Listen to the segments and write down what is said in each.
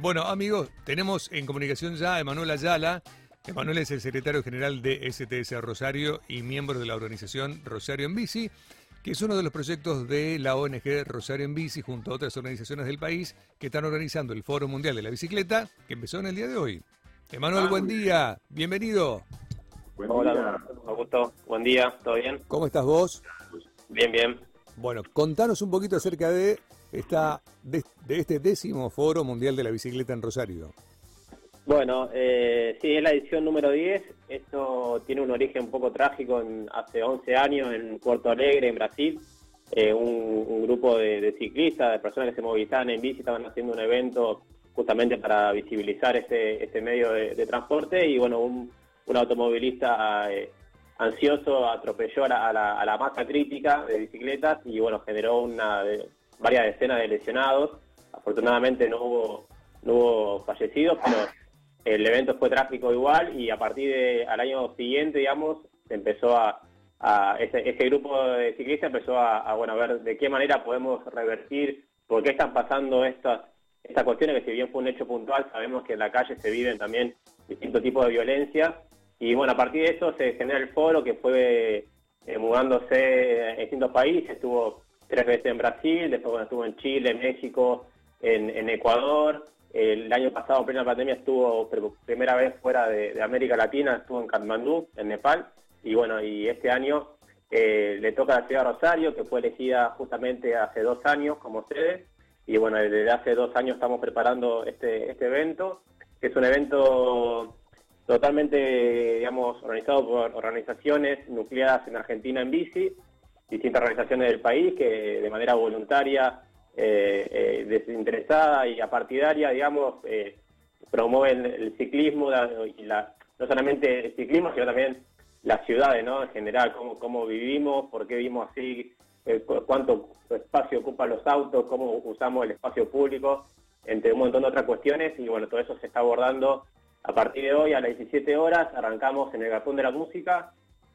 Bueno, amigos, tenemos en comunicación ya a Emanuel Ayala. Emanuel es el secretario general de STS Rosario y miembro de la organización Rosario en Bici, que es uno de los proyectos de la ONG Rosario en Bici junto a otras organizaciones del país que están organizando el Foro Mundial de la Bicicleta, que empezó en el día de hoy. Emanuel, buen día, bienvenido. Hola, Augusto, buen día, ¿todo bien? ¿Cómo estás vos? Bien, bien. Bueno, contanos un poquito acerca de esta de, este décimo Foro Mundial de la Bicicleta en Rosario. Bueno, eh, sí, es la edición número 10. Esto tiene un origen un poco trágico en, hace 11 años en Puerto Alegre, en Brasil. Eh, un, grupo de, ciclistas, de personas que se movilizaban en bici, estaban haciendo un evento justamente para visibilizar este, este medio de, transporte y bueno, un, automovilista eh, ansioso atropelló a la, a la, masa crítica de bicicletas y bueno, generó una, varias decenas de lesionados. Afortunadamente no hubo, no hubo fallecidos, pero el evento fue trágico igual y a partir del al año siguiente, digamos, empezó a, ese, grupo de ciclistas empezó a, bueno, a ver de qué manera podemos revertir, por qué están pasando estas, estas cuestiones, que si bien fue un hecho puntual, sabemos que en la calle se viven también distintos tipos de violencia. Y bueno, a partir de eso se genera el foro que fue eh, mudándose en distintos países, estuvo tres veces en Brasil, después estuvo en Chile, México, en, Ecuador. El año pasado, en plena pandemia, estuvo por primera vez fuera de, América Latina, estuvo en Katmandú, en Nepal. Y bueno, y este año eh, le toca a la ciudad de Rosario, que fue elegida justamente hace dos años como sede. Y bueno, desde hace dos años estamos preparando este, este evento, que es un evento totalmente, digamos, organizado por organizaciones nucleadas en Argentina en bici, distintas organizaciones del país que de manera voluntaria, eh, eh, desinteresada y apartidaria, digamos, eh, promueven el ciclismo y la, no solamente el ciclismo, sino también las ciudades, ¿no? En general, cómo, cómo vivimos, por qué vivimos así, cuánto espacio ocupan los autos, cómo usamos el espacio público, entre un montón de otras cuestiones. Y bueno, todo eso se está abordando a partir de hoy a las 17 horas. Arrancamos en el Gazón de la Música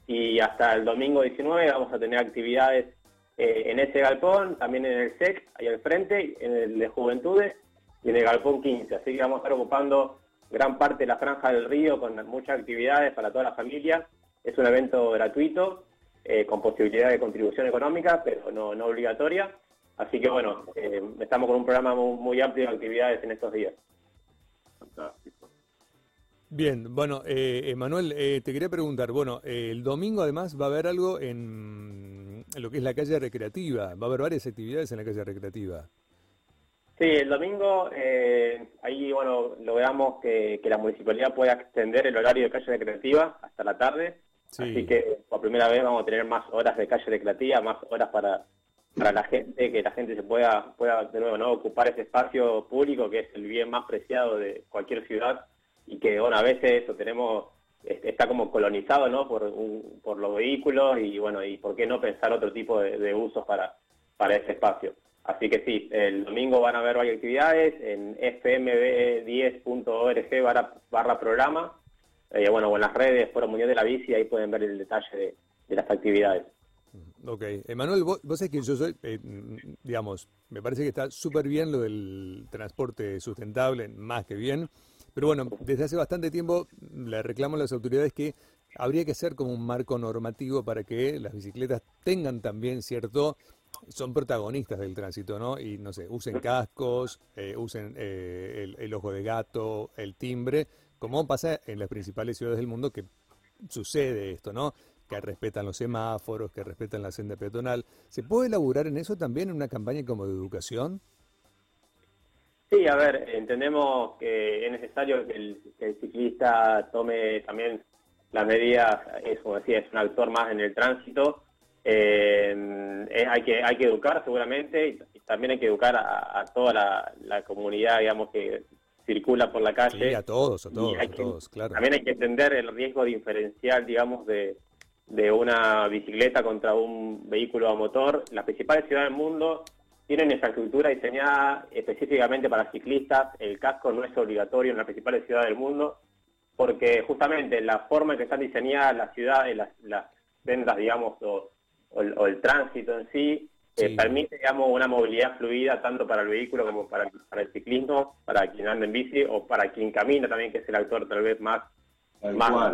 y hasta el domingo 19 vamos a tener actividades eh, en ese galpón, también en el SEC, ahí al frente, en el de Juventudes y en el galpón 15. Así que vamos a estar ocupando gran parte de la franja del río con muchas actividades para toda la familia. Es un evento gratuito, eh, con posibilidad de contribución económica, pero no, no obligatoria. Así que bueno, eh, estamos con un programa muy, muy amplio de actividades en estos días. Bien, bueno, eh, Emanuel, eh, te quería preguntar, bueno, eh, el domingo además va a haber algo en, lo que es la calle recreativa, va a haber varias actividades en la calle recreativa. Sí, el domingo, ahí, bueno, logramos que, que la municipalidad pueda extender el horario de calle recreativa hasta la tarde, así que por primera vez vamos a tener más horas de calle recreativa, más horas para, para la gente, que la gente se pueda, pueda de nuevo, ¿no? ocupar ese espacio público que es el bien más preciado de cualquier ciudad y que, bueno, a veces eso tenemos, está como colonizado, ¿no? Por, por los vehículos y, bueno, y por qué no pensar otro tipo de, usos para, para ese espacio. Así que sí, el domingo van a haber varias actividades en fmb10.org barra, barra programa, eh, bueno, o en las redes Foro Mundial de la Bici, ahí pueden ver el detalle de, las actividades. Ok, Emanuel, vos, vos sabés que yo soy, eh, digamos, me parece que está súper bien lo del transporte sustentable, más que bien. Pero bueno, desde hace bastante tiempo le reclamo a las autoridades que habría que ser como un marco normativo para que las bicicletas tengan también cierto son protagonistas del tránsito, ¿no? Y no sé, usen cascos, eh, usen eh, el, ojo de gato, el timbre, como pasa en las principales ciudades del mundo que sucede esto, ¿no? Que respetan los semáforos, que respetan la senda peatonal. ¿Se puede elaborar en eso también en una campaña como de educación? Sí, a ver, entendemos que es necesario que el, ciclista tome también las medidas, es como decía, es un actor más en el tránsito. Eh, hay que hay que educar seguramente y, también hay que educar a, toda la, comunidad, digamos, que circula por la calle. Sí, a todos, a todos, a todos, claro. También hay que entender el riesgo diferencial, digamos, de, de una bicicleta contra un vehículo a motor. Las principales ciudades del mundo tienen infraestructura diseñada específicamente para ciclistas. El casco no es obligatorio en las principales ciudades del mundo, porque justamente la forma en que están diseñadas las ciudades, las, las vendas, digamos, o, el, tránsito en sí, que permite, digamos, una movilidad fluida tanto para el vehículo como para, para el ciclismo, para quien anda en bici o para quien camina también, que es el actor tal vez más, más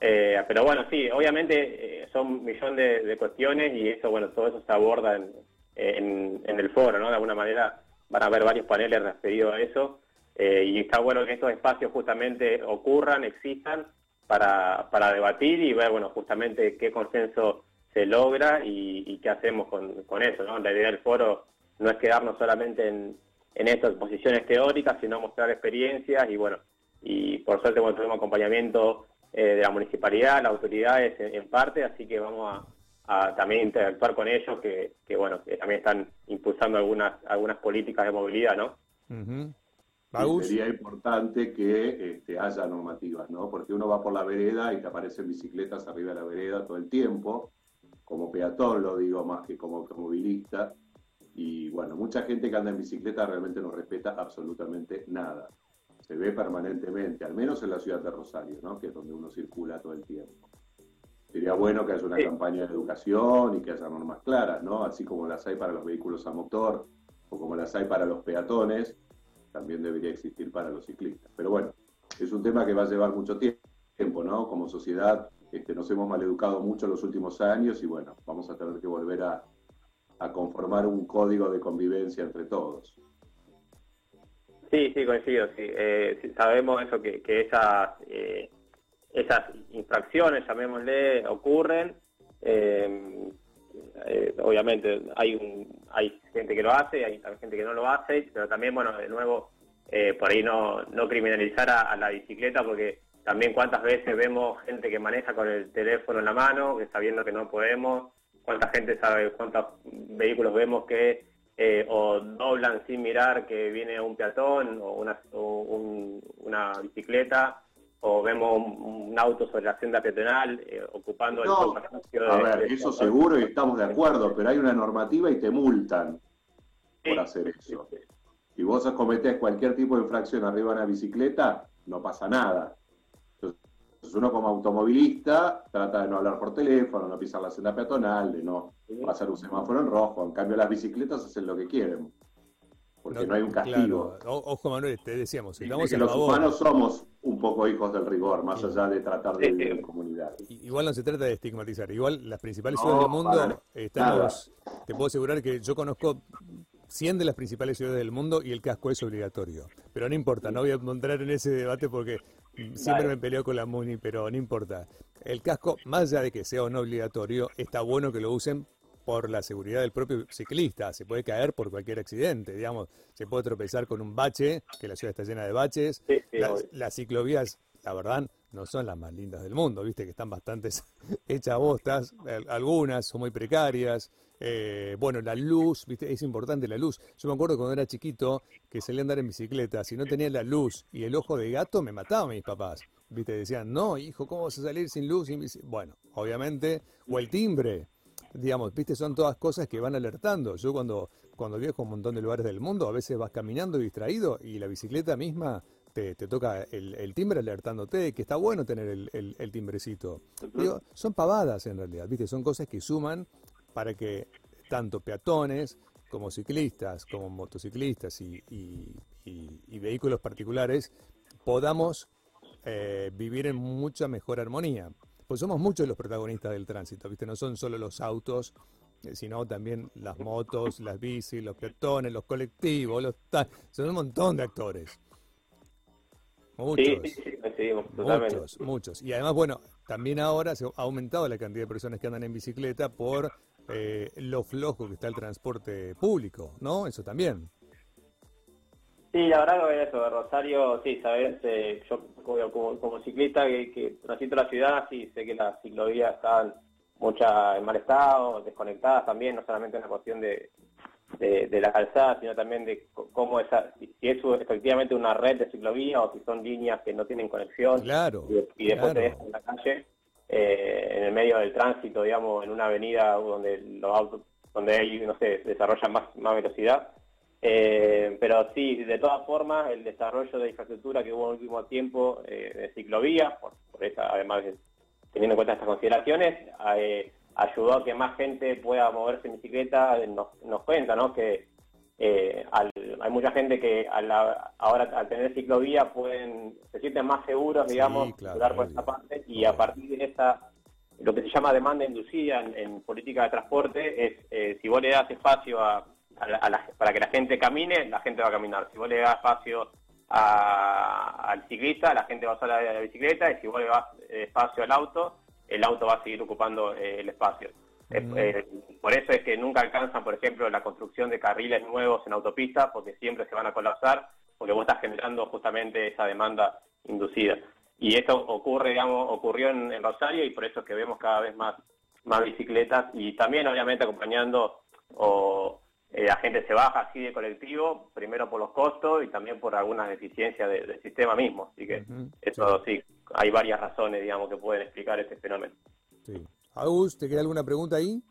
eh, pero bueno, sí, obviamente eh, son un millón de, cuestiones y eso, bueno, todo eso se aborda en, en, el foro, ¿no? De alguna manera van a haber varios paneles referidos a eso eh, y está bueno que estos espacios justamente ocurran, existan para, para debatir y ver, bueno, justamente qué consenso se logra y, qué hacemos con, con, eso, ¿no? La idea del foro no es quedarnos solamente en, en estas posiciones teóricas, sino mostrar experiencias y bueno, y por suerte bueno, tenemos acompañamiento eh, de la municipalidad, las autoridades en, parte, así que vamos a, también interactuar con ellos, que, que, bueno, que también están impulsando algunas, algunas políticas de movilidad, ¿no? sería importante que este, haya normativas, ¿no? Porque uno va por la vereda y te aparecen bicicletas arriba de la vereda todo el tiempo, como peatón lo digo más que como automovilista, y bueno, mucha gente que anda en bicicleta realmente no respeta absolutamente nada. Se ve permanentemente, al menos en la ciudad de Rosario, ¿no? Que es donde uno circula todo el tiempo. Sería bueno que haya una campaña de educación y que haya normas claras, ¿no? Así como las hay para los vehículos a motor o como las hay para los peatones, también debería existir para los ciclistas. Pero bueno, es un tema que va a llevar mucho tiempo, ¿no? Como sociedad este, nos hemos maleducado mucho en los últimos años y bueno, vamos a tener que volver a, conformar un código de convivencia entre todos. Sí, sí, coincido, sí. Eh, sabemos eso, que, esas, eh, esas infracciones, llamémosle, ocurren. Eh, obviamente hay hay gente que lo hace, hay gente que no lo hace, pero también, bueno, de nuevo, por ahí no, no criminalizar a, la bicicleta porque también cuántas veces vemos gente que maneja con el teléfono en la mano, que sabiendo que no podemos, cuánta gente sabe, cuántos vehículos vemos que eh, o doblan sin mirar que viene un peatón o una bicicleta, o vemos un, auto sobre la senda peatonal eh, ocupando el espacio A ver, eso seguro y estamos de acuerdo, pero hay una normativa y te multan por hacer eso. Si vos cometés cualquier tipo de infracción arriba de una bicicleta, no pasa nada. Entonces uno como automovilista trata de no hablar por teléfono, no pisar la senda peatonal, de no pasar un semáforo en rojo. En cambio las bicicletas hacen lo que quieren, porque no, hay un castigo. Ojo Manuel, te decíamos, estamos los humanos somos un poco hijos del rigor, más allá de tratar de vivir en comunidad. Igual no se trata de estigmatizar, igual las principales ciudades del mundo estamos, te puedo asegurar que yo conozco 100 de las principales ciudades del mundo y el casco es obligatorio. Pero no importa, no voy a entrar en ese debate porque siempre me peleo con la MUNI, pero no importa. El casco, más allá de que sea o no obligatorio, está bueno que lo usen por la seguridad del propio ciclista. Se puede caer por cualquier accidente, digamos. Se puede tropezar con un bache, que la ciudad está llena de baches. las, ciclovías, la verdad, no son las más lindas del mundo, viste que están bastante hechas bostas. Algunas son muy precarias. Eh, bueno, la luz, ¿viste? es importante la luz. Yo me acuerdo cuando era chiquito que salía a andar en bicicleta, si no tenía la luz y el ojo de gato, me mataban mis papás. ¿Viste? Decían, no, hijo, ¿cómo vas a salir sin luz? Bueno, obviamente, o el timbre, digamos, ¿viste? Son todas cosas que van alertando. Yo cuando, cuando viajo a un montón de lugares del mundo, a veces vas caminando distraído y la bicicleta misma te, toca el, timbre alertándote, que está bueno tener el, timbrecito. son pavadas en realidad, ¿viste? Son cosas que suman para que tanto peatones como ciclistas, como motociclistas y, vehículos particulares podamos eh, vivir en mucha mejor armonía. Pues somos muchos los protagonistas del tránsito, ¿viste? No son solo los autos, eh, sino también las motos, las bicis, los peatones, los colectivos, los son un montón de actores. Muchos. Sí, sí, muchos, muchos. Y además, bueno, también ahora se ha aumentado la cantidad de personas que andan en bicicleta por eh, lo flojo que está el transporte público, ¿no? Eso también. Sí, la verdad que eso, de Rosario, sí, sabes, eh, yo como, ciclista que, que transito la ciudad, sí, sé que las ciclovías están muchas en mal estado, desconectadas también, no solamente en la cuestión de, de, la calzada, sino también de cómo esa, si es efectivamente una red de ciclovías o si son líneas que no tienen conexión claro, y, después te dejan en la calle. Eh, en el medio del tránsito, digamos, en una avenida donde los autos, donde hay, no sé, desarrollan más, más velocidad. Eh, pero sí, de todas formas, el desarrollo de infraestructura que hubo en el último tiempo eh, de ciclovías, por, esa, además teniendo en cuenta estas consideraciones, ha ayudó a que más gente pueda moverse en bicicleta, nos, nos cuenta, ¿no? Que eh, hay mucha gente que ahora al tener ciclovía pueden se sienten más seguros, digamos, por esta parte. Y a partir de esa lo que se llama demanda inducida en, política de transporte es eh, si vos le das espacio a, para que la gente camine, la gente va a caminar. Si vos le das espacio al ciclista, la gente va a usar la, bicicleta y si vos le das espacio al auto, el auto va a seguir ocupando eh, el espacio. Mm. Eh, por eso es que nunca alcanzan, por ejemplo, la construcción de carriles nuevos en autopistas, porque siempre se van a colapsar, porque vos estás generando justamente esa demanda inducida. Y esto ocurre, digamos, ocurrió en, Rosario y por eso es que vemos cada vez más, más bicicletas y también obviamente acompañando o eh, la gente se baja así de colectivo, primero por los costos y también por algunas deficiencias del sistema mismo. Así que eso sí. hay varias razones, digamos, que pueden explicar este fenómeno. Sí. Agus, ¿te queda alguna pregunta ahí?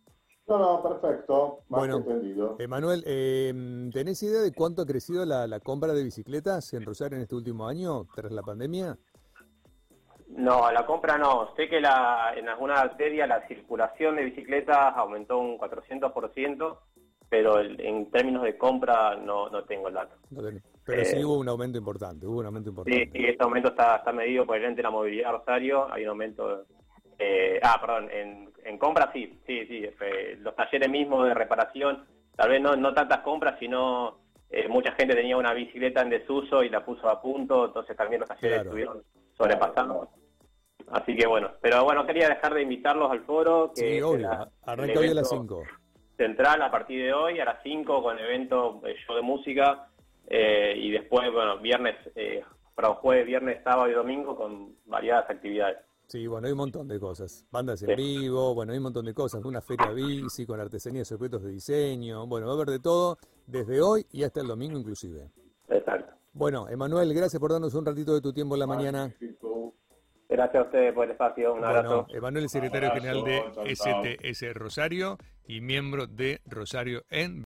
No, no, perfecto. Más bueno, entendido. Emanuel, eh, ¿tenés idea de cuánto ha crecido la, compra de bicicletas en Rosario en este último año tras la pandemia? No, la compra no. Sé que la, en alguna arteria la circulación de bicicletas aumentó un 400%, pero en términos de compra no, no tengo el dato. pero sí eh, hubo un aumento importante, hubo un aumento importante. Sí, sí este aumento está, está medido por el ente de la movilidad Rosario, hay un aumento eh, ah, perdón, en, en compras sí, sí, sí. los talleres mismos de reparación, tal vez no, no tantas compras, sino eh, mucha gente tenía una bicicleta en desuso y la puso a punto, entonces también los talleres estuvieron sobrepasando. Así que bueno, pero bueno, quería dejar de invitarlos al foro. Que sí, Arranca hoy a las 5. Central a partir de hoy, a las 5, con evento eh, show de música. Eh, y después, bueno, viernes, eh, para jueves, viernes, sábado y domingo con variadas actividades. Sí, bueno, hay un montón de cosas. Bandas en vivo, bueno, hay un montón de cosas. Una feria bici con artesanías y objetos de diseño. Bueno, va a haber de todo desde hoy y hasta el domingo inclusive. Exacto. Bueno, Emanuel, gracias por darnos un ratito de tu tiempo en la mañana. Gracias a ustedes por el espacio. Un abrazo. Emanuel secretario general de STS Rosario y miembro de Rosario en